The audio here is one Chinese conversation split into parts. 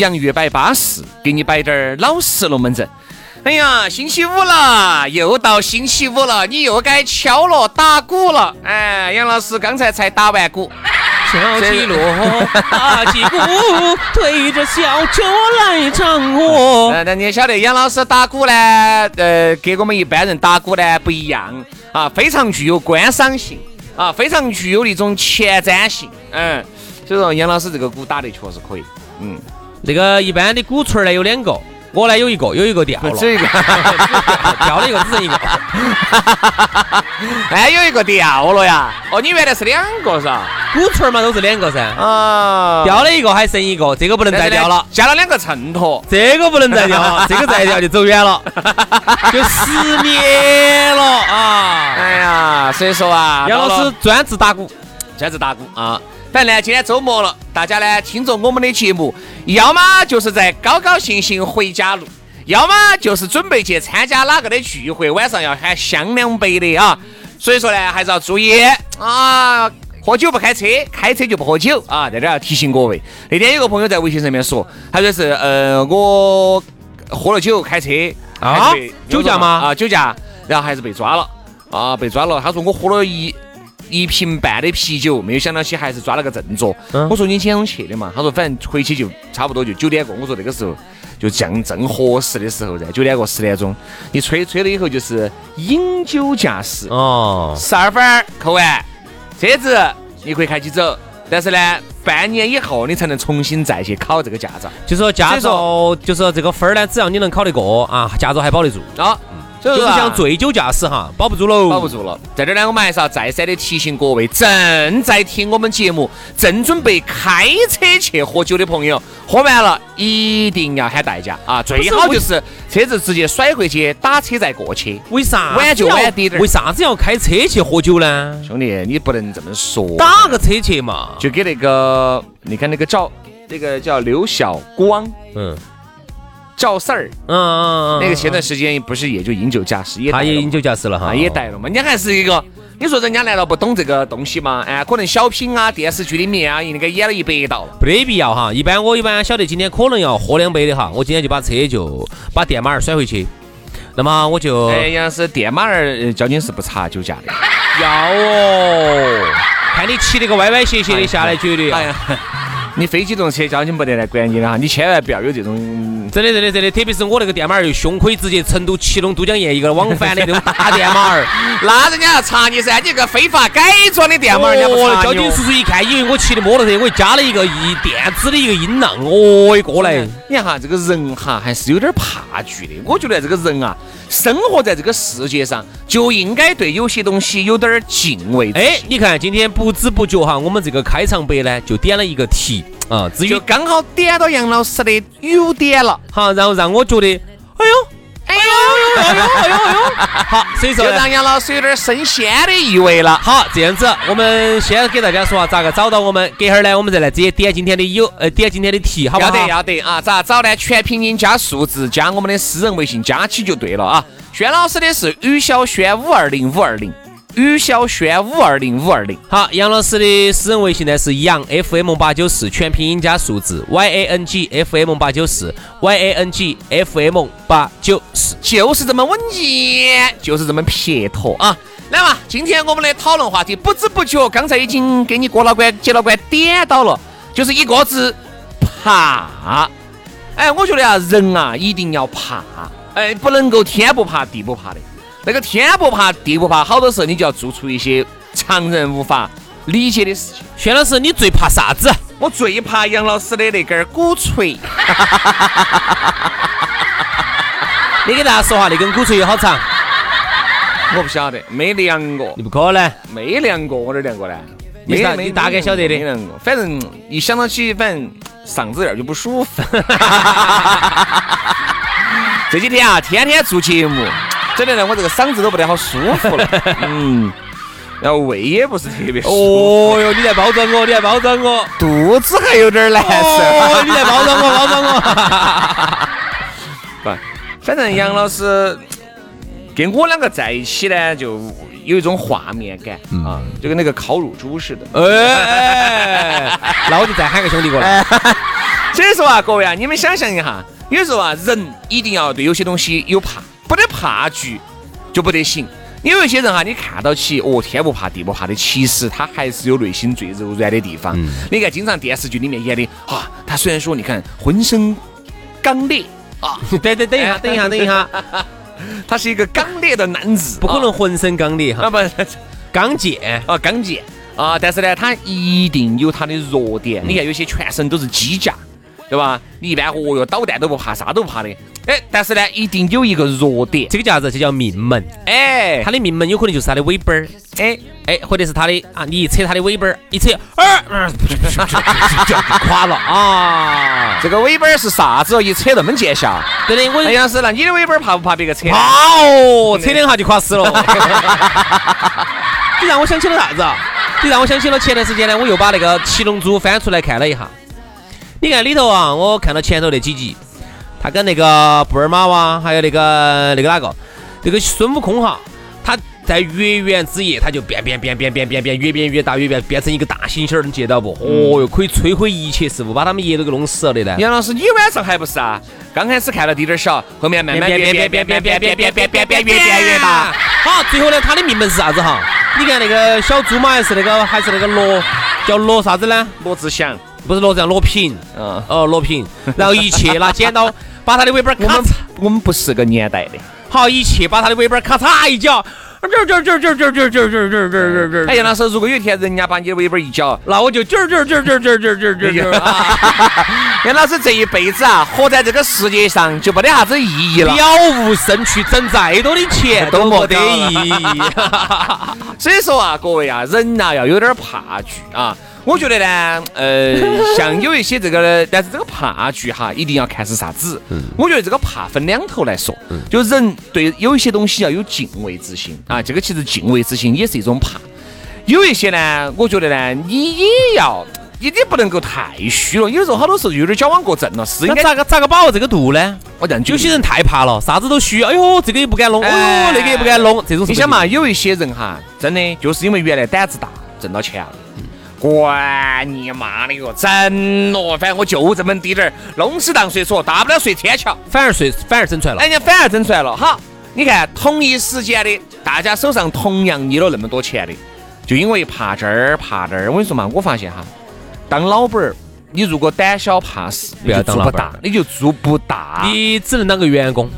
洋芋摆巴适，给你摆点儿老实龙门阵。哎呀，星期五了，又到星期五了，你又该敲锣打鼓了。哎，杨老师刚才才打完鼓，敲起锣，打起鼓，推着小车来唱歌。呃，那你也晓得杨老师打鼓呢，呃，跟我们一般人打鼓呢不一样啊，非常具有观赏性啊，非常具有那种前瞻性。嗯，所以说杨老师这个鼓打得确实可以。嗯。那个一般的鼓槌儿呢有两个，我呢有一个，有一个掉了，只一个 掉了一个，只剩一个。哎，有一个掉了呀！哦，你原来是两个是吧？鼓槌儿嘛都是两个噻。啊，掉了一个还剩一个，这个不能再掉了，加了两个衬托，这个不能再掉了，这个再掉就走远了，就失灭了啊！哎呀，所以说啊，杨老师专职打鼓，专职打鼓啊。反正呢，今天周末了，大家呢听着我们的节目，要么就是在高高兴兴回家路，要么就是准备去参加哪个的聚会，晚上要喊香两杯的啊。所以说呢，还是要注意啊，喝酒不开车，开车就不喝酒啊。在这要提醒各位。那天有个朋友在微信上面说，他说是呃，我喝了酒开车啊，酒驾吗？啊，酒驾，然后还是被抓了啊，被抓了。他说我喝了一。一瓶半的啤酒，没有想到起还是抓了个正着。我说你几点钟去的嘛？他说反正回去就差不多就九点过。我说那个时候就正正合适的时候噻，九点过十点钟，你吹吹了以后就是饮酒驾驶哦。十二分扣完，车子你可以开起走，但是呢，半年以后你才能重新再去考这个驾照。就说驾照，就是这个分儿呢，只要你能考得过啊，驾照还保得住啊。就是像醉酒驾驶哈，保不住喽，保不住了。在这儿呢，我们还是要再三的提醒各位正在听我们节目、正准备开车去喝酒的朋友，喝完了一定要喊代驾啊！最好就是车子直接甩回去，打车再过去。为啥？晚就晚点点。为啥子要开车去喝酒呢？兄弟，你不能这么说。打个车去嘛，就给那个，你看那个赵，那个叫刘晓光，嗯。赵四儿，嗯嗯嗯，那个前段时间不是也就饮酒驾驶，他也饮酒驾驶了哈，也逮了嘛。人家还是一个，你说人家难道不懂这个东西吗？哎，可能小品啊、电视剧里面啊，应该演了一百道了，没必要哈。一般我一般晓得今天可能要喝两杯的哈，我今天就把车就把电马儿甩回去。那么我就，哎，要是电马儿交警是不查酒驾的，要哦，看你骑那个歪歪斜斜的下来，绝对。哎呀。你非机动车交警不得来管你了哈，你千万不要有这种真的真的真的，特别是我那个电马儿又凶，可以直接成都祁隆都江堰一个往返的那种大电马儿，那人家要查你噻，你个非法改装的电马儿，哦，交警叔叔一看，以为我骑的摩托车，我加了一个一电子的一个音浪，哦，一过来，你看哈，这个人哈还是有点怕惧的，我觉得这个人啊。生活在这个世界上，就应该对有些东西有点敬畏。哎，你看今天不知不觉哈，我们这个开场白呢，就点了一个题啊，就刚好点到杨老师的优点了，好，然后让我觉得，哎呦。哎呦哎呦哎呦哎呦！好，所以说就让杨老师有点升仙的意味了。好，这样子，我们先给大家说咋个找到我们，隔会儿呢，我们再来直接点今天的有呃点今天的题，好不好？要得要得啊！咋找呢？全拼音加数字加我们的私人微信加起就对了啊。轩老师的是于小轩五二零五二零。于小轩五二零五二零，好，杨老师的私人微信呢是杨 FM 八九四，全拼音加数字 Y A N G F M 八九四 Y A N G F M 八九四，就是这么稳健，就是这么撇脱啊！来嘛，今天我们的讨论话题，不知不觉刚才已经给你郭老倌、杰老倌点到了，就是一个字，怕。哎，我觉得啊，人啊一定要怕，哎，不能够天不怕地不怕的。那个天不怕地不怕，好多时候你就要做出一些常人无法理解的事情。轩老师，你最怕啥子？我最怕杨老师的那根鼓槌。你给大家说哈，那根鼓槌有好长？我不晓得，没量过。你不可能，没量过，我哪量过呢？没大你大概晓得的。没量过，反正一想到起，反正嗓子眼就不舒服。这几天啊，天天做节目，整的呢，我这个嗓子都不得好舒服了。嗯，然后胃也不是特别舒服。哦哟，你在包装我，你在包装我，肚子还有点难受。哦，你在包装我，包装我。不，反正杨老师。跟我两个在一起呢，就有一种画面感啊，就跟那个烤乳猪似的。哎，那我就再喊个兄弟过来。所以说啊，各位啊，你们想象一下，有时候啊，人一定要对有些东西有怕，不得怕惧就不得行。有一些人哈，你看到起哦，天不怕地不怕的，其实他还是有内心最柔软的地方。你看，经常电视剧里面演的啊，他虽然说你看浑身刚烈啊，等等等一下，等一下，等一下。他是一个刚烈的男子，不可能浑身刚烈哈，啊不，刚健啊，刚健啊，但是呢，他一定有他的弱点。你看有些全身都是机甲，对吧？你一般哦哟，导弹都不怕，啥都不怕的。哎，但是呢，一定有一个弱点，这个叫啥子？这叫命门。哎，他的命门有可能就是他的尾巴儿。哎哎，或者是他的啊，你一扯他的尾巴儿，一扯，啊，就垮了啊！这个尾巴儿是啥子？一扯那么见效？对的，我杨师，那你的尾巴儿怕不怕别个扯？怕哦，扯两下就垮死了。你让我想起了啥子？你让我想起了前段时间呢，我又把那个《七龙珠》翻出来看了一下。你看里头啊，我看到前头那几集。他跟那个布尔玛哇，还有那个那个哪个，那个孙悟空哈，他在月圆之夜，他就变变变变变变变越变越大，越变变成一个大猩猩，你记得不？哦哟，可以摧毁一切事物，把他们爷都给弄死了的呢。杨老师，你晚上还不是啊？刚开始看了滴点小，后面慢慢变变变变变变变变变变变越变越大。好，最后呢，他的命门是啥子哈？你看那个小猪嘛，还是那个还是那个罗，叫罗啥子呢？罗志祥，不是罗志祥，罗平。嗯，哦，罗平。然后一切拿剪刀。把他的尾巴咔嚓，我们不是个年代的。好，一切把他的尾巴咔嚓一脚，这这这这这这这这这这这。哎，杨老师，如果有一天人家把你的尾巴一脚，那我就这这这这这这这这这。杨老师这一辈子啊，活在这个世界上就没得啥子意义了，了无生趣，挣再多的钱都没得意义。所以说啊，各位啊，人呐要有点怕惧啊。我觉得呢，呃，像有一些这个，但是这个怕惧哈，一定要看是啥子。我觉得这个怕分两头来说，就人对有一些东西要有敬畏之心啊。这个其实敬畏之心也是一种怕。有一些呢，我觉得呢，你也要，你你不能够太虚了。有时候好多时候有点矫枉过正了。是应该咋个咋个把握这个度呢？我这样有些人太怕了，啥子都虚。哎呦，这个也不敢弄，哎呦，那个也不敢弄。这种你想嘛，有一些人哈，真的就是因为原来胆子大，挣到钱了。管你妈的哟，整咯！反正我就这么滴点儿，弄死当睡说，大不了睡天桥，反而睡，反而整出来了。哎，人家反而整出来了。好，你看同一时间的，大家手上同样捏了那么多钱的，就因为怕这儿怕那儿。我跟你说嘛，我发现哈，当老板儿，你如果胆小怕事，不要当老板，你就做不大，你只能当个员工。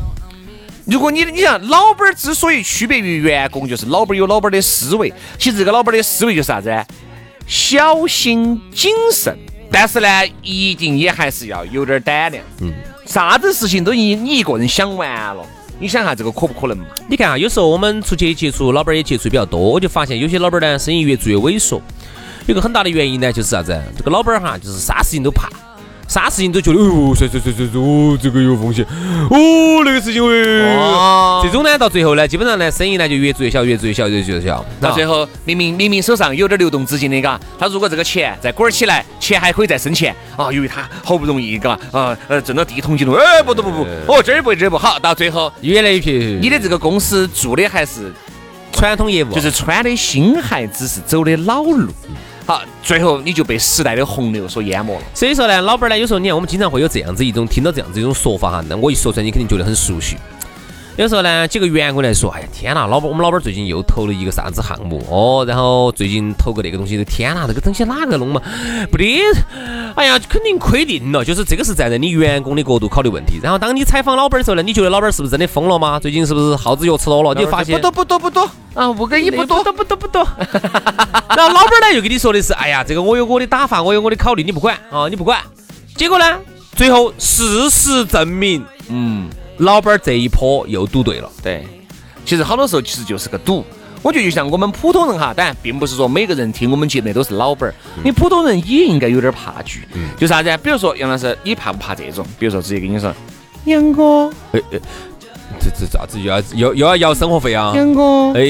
如果你你想，老板儿之所以区别于员工，就是老板儿有老板儿的思维。其实这个老板儿的思维就是啥子？小心谨慎，但是呢，一定也还是要有点胆量。嗯，啥子事情都你你一个人想完了，你想下这个可不可能嘛？你看啊，有时候我们出去接触老板也接触比较多，我就发现有些老板呢，生意越做越萎缩，有个很大的原因呢，就是啥子？这个老板哈，就是啥事情都怕。啥事情都觉得哦，算算算算算，哦，这个有风险，哦，那个事情哦，这种呢，到最后呢，基本上呢，生意呢就越做越小，越做越小，越做越小。到最后，明明明明手上有点流动资金的，嘎，他如果这个钱再滚起来，钱还可以再生钱啊，因为他好不容易，嘎，啊，呃，挣到第一桶金了，哎，不不不不，哦，这儿不这儿不好，到最后越来越撇。你的这个公司做的还是传统业务，就是穿的新鞋子是走的老路。好，最后你就被时代的洪流所淹没了。所以说呢，老板呢，有时候你看我们经常会有这样子一种听到这样子一种说法哈，那我一说出来，你肯定觉得很熟悉。有时候呢，几个员工来说，哎呀天呐，老板，我们老板最近又投了一个啥子项目哦，然后最近投个那个东西，天呐，这个东西哪个弄嘛？不得，哎呀，肯定亏定了。就是这个是站在你员工的角度考虑问题。然后当你采访老板的时候呢，你觉得老板是不是真的疯了吗？最近是不是耗子药吃多了？你就发现不多不多不多啊，五个亿不多不多不多。然后 老板呢又跟你说的是，哎呀，这个我有我的打法，我有我的考虑，你不管啊，你不管。结果呢，最后事实证明，嗯。老板这一波又赌对了，对，其实好多时候其实就是个赌。我觉得就像我们普通人哈，当然并不是说每个人听我们节目都是老板儿，你普通人也应该有点怕局。就啥子？比如说杨老师，你怕不怕这种？比如说直接跟你说，杨哥，哎哎，这这咋子又要又又要要生活费啊？杨哥，哎，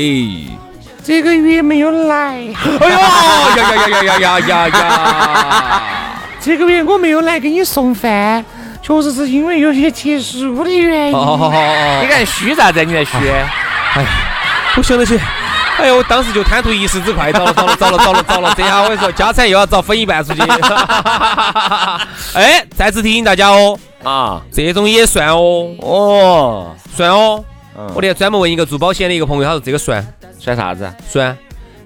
这个月没有来。哎 呀呀呀呀呀呀呀呀！这个月我没有来给你送饭。确实是因为有些特殊的原因。你看虚啥子？你在虚？哎，我想得起。哎呦，我当时就贪图一时之快，找了找了找了找了找了，这下我跟你说，家产又要遭分一半出去。哎，再次提醒大家哦，啊，这种也算哦，哦，算哦。我连专门问一个做保险的一个朋友，他说这个算算啥子？算。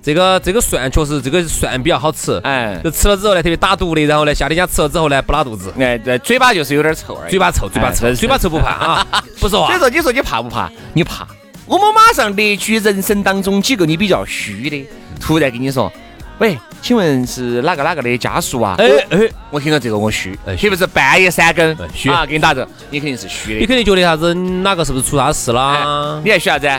这个这个蒜确实，这个蒜比较好吃，哎，就吃了之后呢，特别打毒的，然后呢，夏天家吃了之后呢，不拉肚子，哎，对，嘴巴就是有点臭，嘴巴臭，嘴巴臭，嘴巴臭不怕啊，不说话。所以说，你说你怕不怕？你怕？我们马上列举人生当中几个你比较虚的，突然跟你说，喂，请问是哪个哪个的家属啊？哎哎，我听到这个我虚，是不是半夜三更虚啊？给你打着，你肯定是虚的，你肯定觉得啥子？哪个是不是出啥事了？你还虚啥子？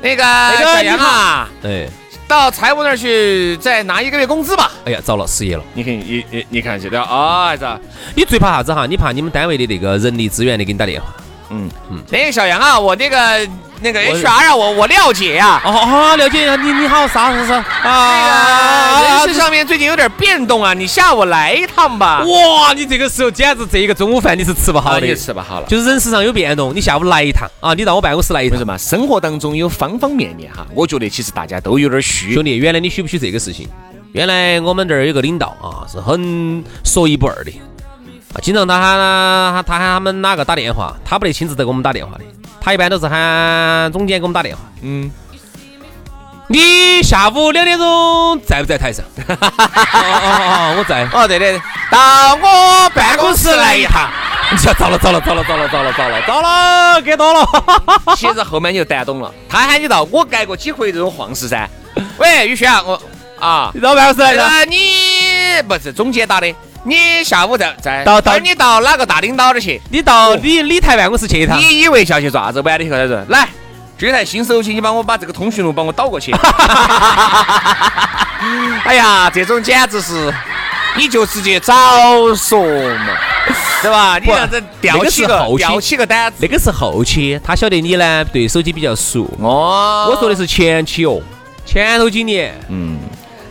那个小杨啊，哎。到财务那儿去，再拿一个月工资吧。哎呀，糟了，失业了。你看，你你你看，这的啊，孩子，你最怕啥子哈？你怕你们单位的那个人力资源的给你打电话。嗯嗯，那个小杨啊，我那个。那个 HR 啊，我我了解呀，哦好了解呀，你你好啥啥啥啊？那个人事上面最近有点变动啊，你下午来一趟吧。哇，你这个时候简直这一个中午饭你是吃不好的，你吃不好了。就是人事上有变动，你下午来一趟啊，你到我办公室来一趟。什么？生活当中有方方面面哈，我觉得其实大家都有点虚。兄弟，原来你许不许这个事情？原来我们这儿有个领导啊，是很说一不二的啊，经常他喊他喊他们哪个打电话，他不得亲自给我们打电话的。他一般都是喊总监给我们打电话。嗯，你下午两点钟在不在台上？哦哦哦，我在。哦，对对，到我办公室来一趟。你瞧，糟了糟了糟了糟了糟了糟了糟了，给多了。其实后面你就难懂了。他喊你到，我干过几回这种晃事噻。喂，宇轩，我啊，你到办公室来一趟。你不是总监打的。你下午在在到到你到哪个大领导那儿去？你到你你台办公室去一趟。你以为下去做啥子？晚点去开始来，这台新手机，你帮我把这个通讯录帮我导过去。哎呀，这种简直是，你就直接早说嘛，对吧？你这样子调起个调起个单，那个是后期，他晓得你呢对手机比较熟。哦，我说的是前期哦，前头几年，嗯。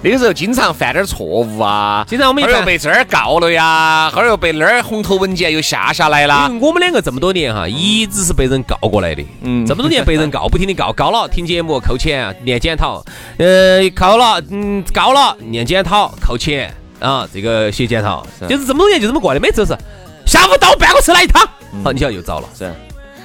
那个时候经常犯点错误啊，经常我们又被这儿告了呀，后儿又被那儿红头文件又下下来了。我们两个这么多年哈，一直是被人告过来的。嗯，这么多年被人告，不停的告，告了听节目扣钱念检讨，呃，扣了嗯告了念检讨扣钱。啊，这个写检讨，就是这么多年就这么过的，每次都是下午到我办公室来一趟，好，你晓得又遭了。是。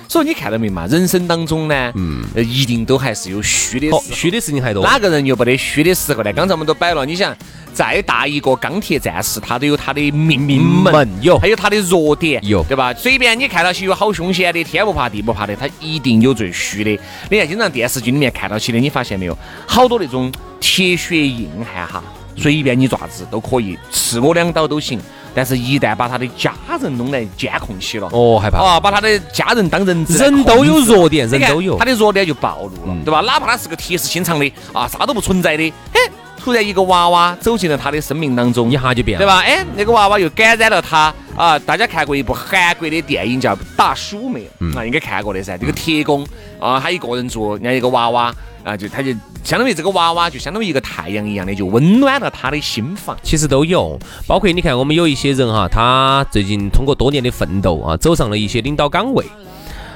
所以你看到没嘛？人生当中呢，嗯，一定都还是有虚的事，虚的事情还多。哪个人又不得虚的时候呢？刚才我们都摆了，你想，再大一个钢铁战士，他都有他的命命门，有，还有他的弱点，有，对吧？随便你看到起有好凶险的，天不怕地不怕的，他一定有最虚的。你看，经常电视剧里面看到起的，你发现没有？好多那种铁血硬汉哈，随便你爪子都可以，刺我两刀都行。但是，一旦把他的家人弄来监控起了，哦，害怕啊！把他的家人当人质，人都有弱点，人都有，他的弱点就暴露了，对吧？哪怕他是个铁石心肠的啊，啥都不存在的，哎，突然一个娃娃走进了他的生命当中，一下就变了，对吧？哎，那个娃娃又感染了他啊！大家看过一部韩国的电影叫《大叔》没有？啊，应该看过的噻。这个铁工啊，他一个人住，人家一个娃娃。啊，就他就相当于这个娃娃，就相当于一个太阳一样的，就温暖了他的心房。其实都有，包括你看，我们有一些人哈，他最近通过多年的奋斗啊，走上了一些领导岗位。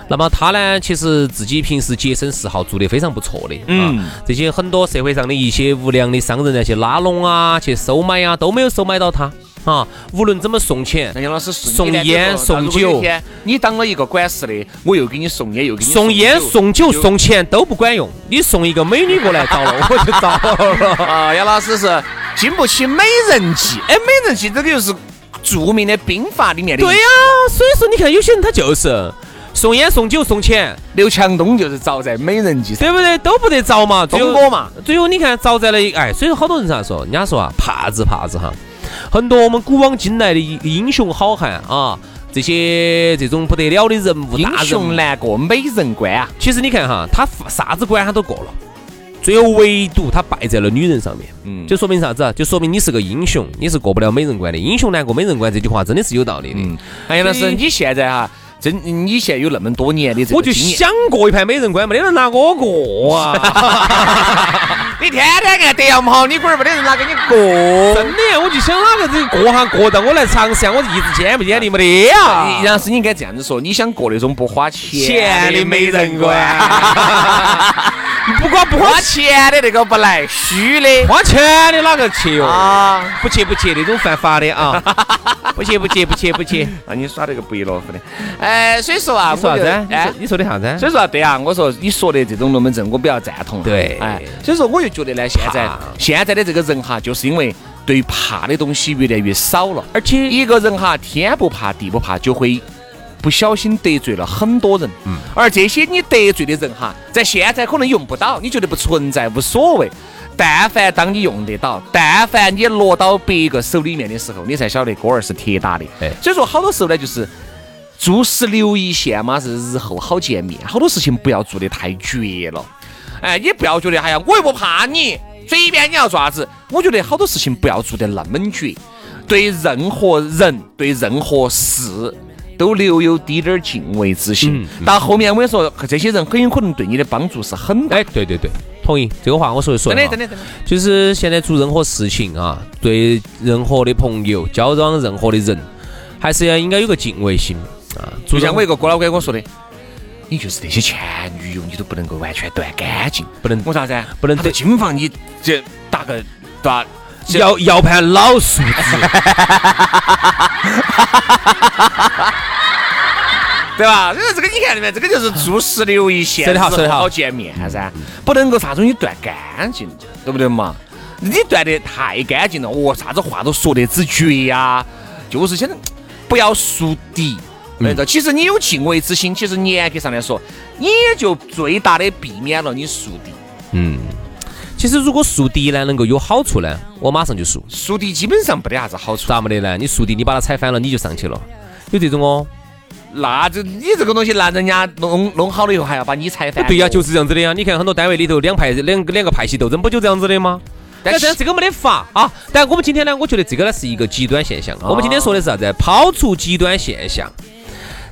那么他呢，其实自己平时洁身自好，做得非常不错的。嗯，这些很多社会上的一些无良的商人呢，去拉拢啊，去收买啊，都没有收买到他。啊，无论怎么送钱，杨老师送烟送酒，你当了一个管事的，我又给你送烟，又给你送烟送酒送钱都不管用，你送一个美女过来遭了，我就遭了 啊！杨老师是经不起美人计，哎，美人计这个又是著名的兵法里面的。对呀，所以说你看有些人他就是。送烟送酒送钱，刘强东就是遭在美人计上，对不对？都不得着嘛，东哥嘛。最后你看遭在了一哎，所以说好多人咋说，人家说啊，怕子怕子哈。很多我们古往今来的英雄好汉啊，这些这种不得了的人物，英雄难过美人关啊。其实你看哈，他啥子关他都过了，最后唯独他败在了女人上面。嗯，就说明啥子啊？就说明你是个英雄，你是过不了美人关的。英雄难过美人关这句话真的是有道理的。嗯，哎，老师，你现在哈。真，你现在有那么多年的这个我就想过一盘美人关，没得人拿我过啊！你天天按德不好，你龟儿没得人拿给你过。真的，我就想哪个这过哈过到我来尝试下，我一直坚不坚定没得呀？杨师，你应该这样子说，你想过那种不花钱的美人关？不光不花钱的那个不来，虚的。花钱的哪个去哟？啊，不去不去，那种犯法的啊！不去不去不去不去，那你耍那个不亦乐乎的。哎，所以说啊，你说啥子？哎，你说的啥子？所以说啊，对啊，我说你说的这种龙门阵，我比较赞同。对，哎，所以说我就觉得呢，现在现在的这个人哈，就是因为对怕的东西越来越少了，而且一个人哈，天不怕地不怕，就会。不小心得罪了很多人，嗯，而这些你得罪的人哈，在现在可能用不到，你觉得不存在无所谓。但凡当你用得到，但凡你落到别个手里面的时候，你才晓得锅儿是铁打的。哎，所以说好多时候呢，就是做事留一线嘛，是日后好见面。好多事情不要做得太绝了。哎，你不要觉得哎呀，我又不怕你，随便你要做啥子。我觉得好多事情不要做得那么绝，对任何人，对任何事。都留有滴点儿敬畏之心，到后面我跟你说，这些人很有可能对你的帮助是很大。哎，对对对，同意这个话，我说的说真的真的真的，就是现在做任何事情啊，对任何的朋友交往任何的人，还是要应该有个敬畏心啊。就像我一个哥老倌跟我说的，你就是那些前女友，你都不能够完全断干净，不能我啥子？不能在金房你这打个打要要盘老数字。对吧？因为这个你看到没，这个就是做十六一线，好，说好见面噻，不能够啥东西断干净，对不对嘛？你断得太干净了，哦，啥子话都说得之绝呀，就是现在不要树敌。嗯，其实你有敬畏之心，其实严格上来说，你也就最大的避免了你树敌。嗯，其实如果树敌呢能够有好处呢，我马上就树。树敌基本上没得啥子好处。咋没得呢？你树敌，你把它踩翻了，你就上去了，有这种哦。那就你这个东西，那人家弄弄好了以后，还要把你踩翻？对呀，就是这样子的呀。你看很多单位里头，两派两两个派系斗争，不就这样子的吗？但是这个没得法啊。但我们今天呢，我觉得这个呢是一个极端现象。我们今天说的是啥子？抛出极端现象。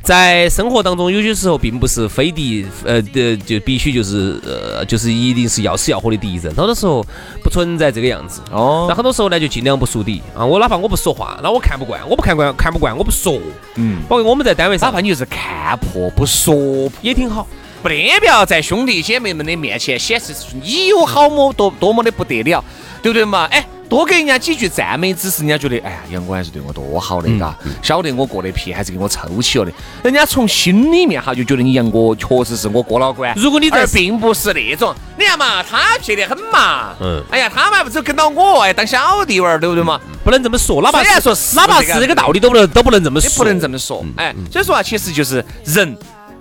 在生活当中，有些时候并不是非敌，呃的就必须就是呃就是一定是要死要活的敌人。很多时候不存在这个样子。哦。那很多时候呢，就尽量不树敌啊。我哪怕我不说话，那我看不惯，我不看惯看不惯，我不说。嗯。包括我们在单位上，哪怕你就是看破不说也挺好。不得不要在兄弟姐妹们的面前显示出你有好么多多么的不得了，对不对嘛？哎。多给人家几句赞美，之词人家觉得，哎呀，杨哥还是对我多好的，嘎，晓得我过得皮，还是给我抽起了的。人家从心里面哈就觉得你杨哥确实是我哥老倌。如果你在，并不是那种，你看嘛，他撇得很嘛，嗯，哎呀，他嘛不是跟到我哎当小弟娃儿，对不对嘛？不能这么说，哪怕说哪怕是这个道理都不能都不能这么说，不能这么说，哎，所以说啊，其实就是人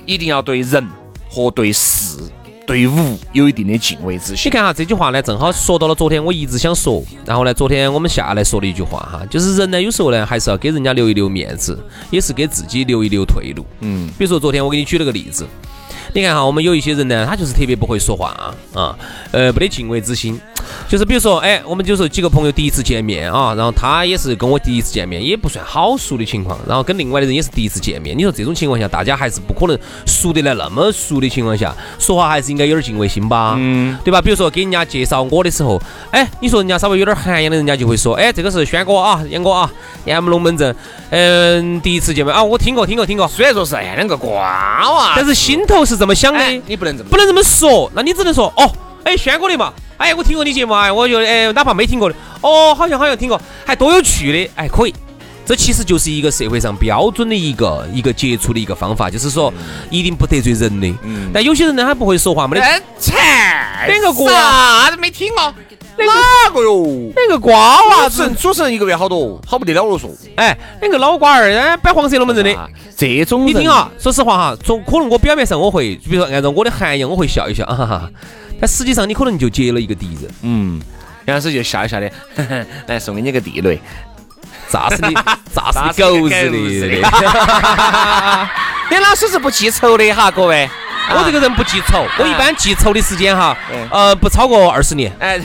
一定要对人和对事。对物有一定的敬畏之心。你看哈，这句话呢，正好说到了昨天我一直想说，然后呢，昨天我们下来说的一句话哈，就是人呢，有时候呢，还是要给人家留一留面子，也是给自己留一留退路。嗯，比如说昨天我给你举了个例子，你看哈，我们有一些人呢，他就是特别不会说话啊，呃，没得敬畏之心。就是比如说，哎，我们就是几个朋友第一次见面啊，然后他也是跟我第一次见面，也不算好熟的情况，然后跟另外的人也是第一次见面。你说这种情况下，大家还是不可能熟得来那么熟的情况下，说话还是应该有点敬畏心吧，嗯，对吧？比如说给人家介绍我的时候，哎，你说人家稍微有点涵养的，人家就会说，哎，这个是轩哥啊，杨哥啊，杨们龙门阵，嗯，第一次见面啊，我听过，听过，听过。虽然说是哎两个瓜娃，但是心头是这么想的，你不能这么不能这么说，那你只能说，哦，哎，轩哥的嘛。哎，我听过你节目啊，我觉得哎，哪怕没听过的，哦，好像好像听过，还多有趣的，哎，可以，这其实就是一个社会上标准的一个一个接触的一个方法，就是说一定不得罪人的。嗯。但有些人呢，他不会说话，没得。切，两个瓜啥子没听过？哪个哟？两个瓜娃子，主持人一个月好多，好不得了了说。哎，两个老瓜儿，哎，摆黄色龙门阵的。这种你听啊，说实话哈，从可能我表面上我会，比如说按照我的涵养，我会笑一笑啊，哈哈。但实际上你可能就结了一个敌人。嗯。杨老师就笑一笑的，来送给你个地雷。炸死你？炸死你狗日的？杨 老师是不记仇的哈，各位。我这个人不记仇，我一般记仇的时间哈，呃，不超过二十年。哎，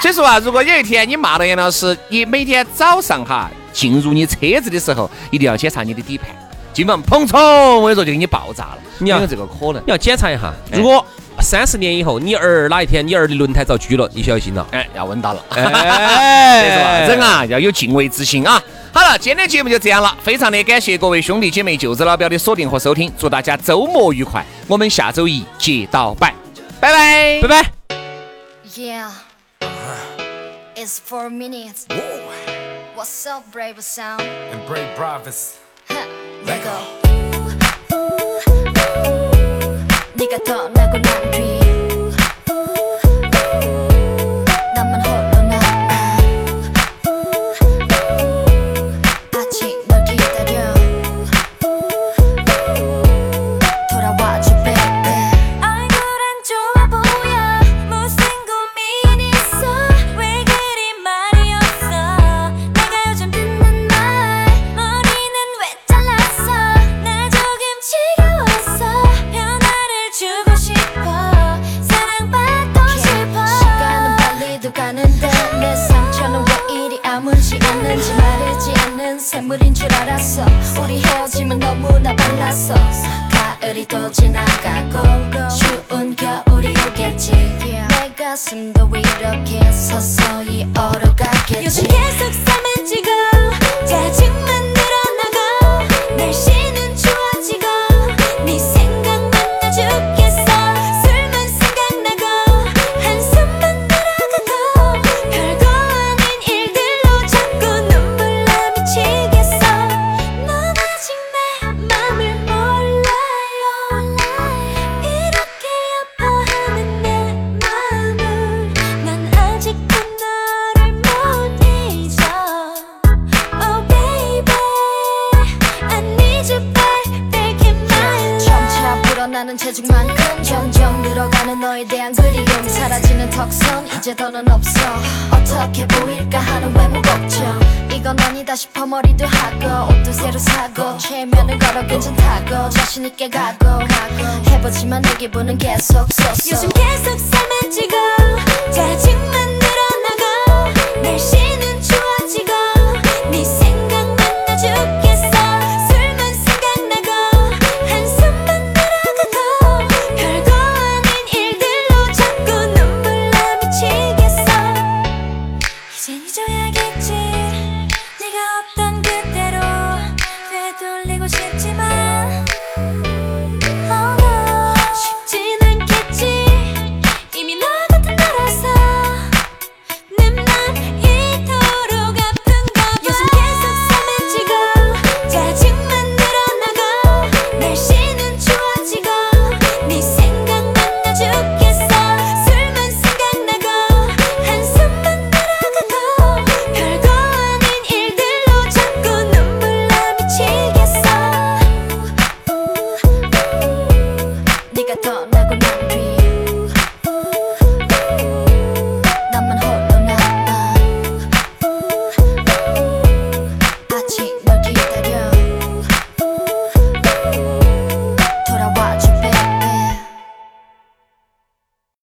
所以说啊，如果有一天你骂了杨老师，你每天早上哈进入你车子的时候，一定要检查你的底盘，基本上砰冲，我跟你说就给你爆炸了。你要这个可能，你要检查一下，如果。三十年以后，你儿哪一天你儿的轮胎遭锯了，你小心了。哎，要稳当了。哎，人啊要有敬畏之心啊。好了，今天的节目就这样了，非常的感谢各位兄弟姐妹、舅子老表的锁定和收听，祝大家周末愉快。我们下周一接到拜，拜拜，拜拜。Yeah, it's four minutes. What's up, brave sound? And brave brothers. Let go. 네가 떠나고 난 뒤. 샘 가슴도 이렇게 서서히 얼어가겠지. 요즘 계속 너에 대한 그리움 사라지는 턱선 이제 더는 없어. 어떻게 보일까 하는 외모 걱정. 이건 아니다 싶어 머리도 하고 옷도 새로 사고 최면을 걸어 괜찮다고 자신 있게 가고 해보지만 내 기분은 계속 쏘쏘 요즘 계속 싸매지고 짜증만 늘어나고 날씨는